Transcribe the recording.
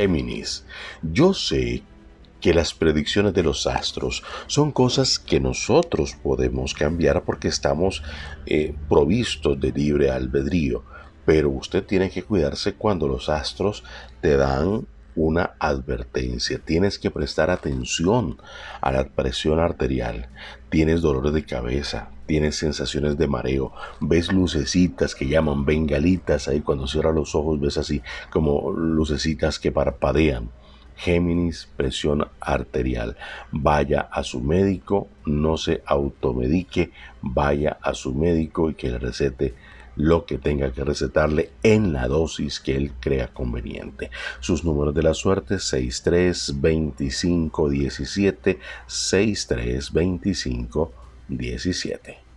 Géminis, yo sé que las predicciones de los astros son cosas que nosotros podemos cambiar porque estamos eh, provistos de libre albedrío. Pero usted tiene que cuidarse cuando los astros te dan una advertencia. Tienes que prestar atención a la presión arterial. Tienes dolores de cabeza, tienes sensaciones de mareo, ves lucecitas que llaman bengalitas ahí cuando cierras los ojos ves así como lucecitas que parpadean Géminis, presión arterial. Vaya a su médico, no se automedique, vaya a su médico y que le recete lo que tenga que recetarle en la dosis que él crea conveniente. Sus números de la suerte 63 25 17 63 25 17.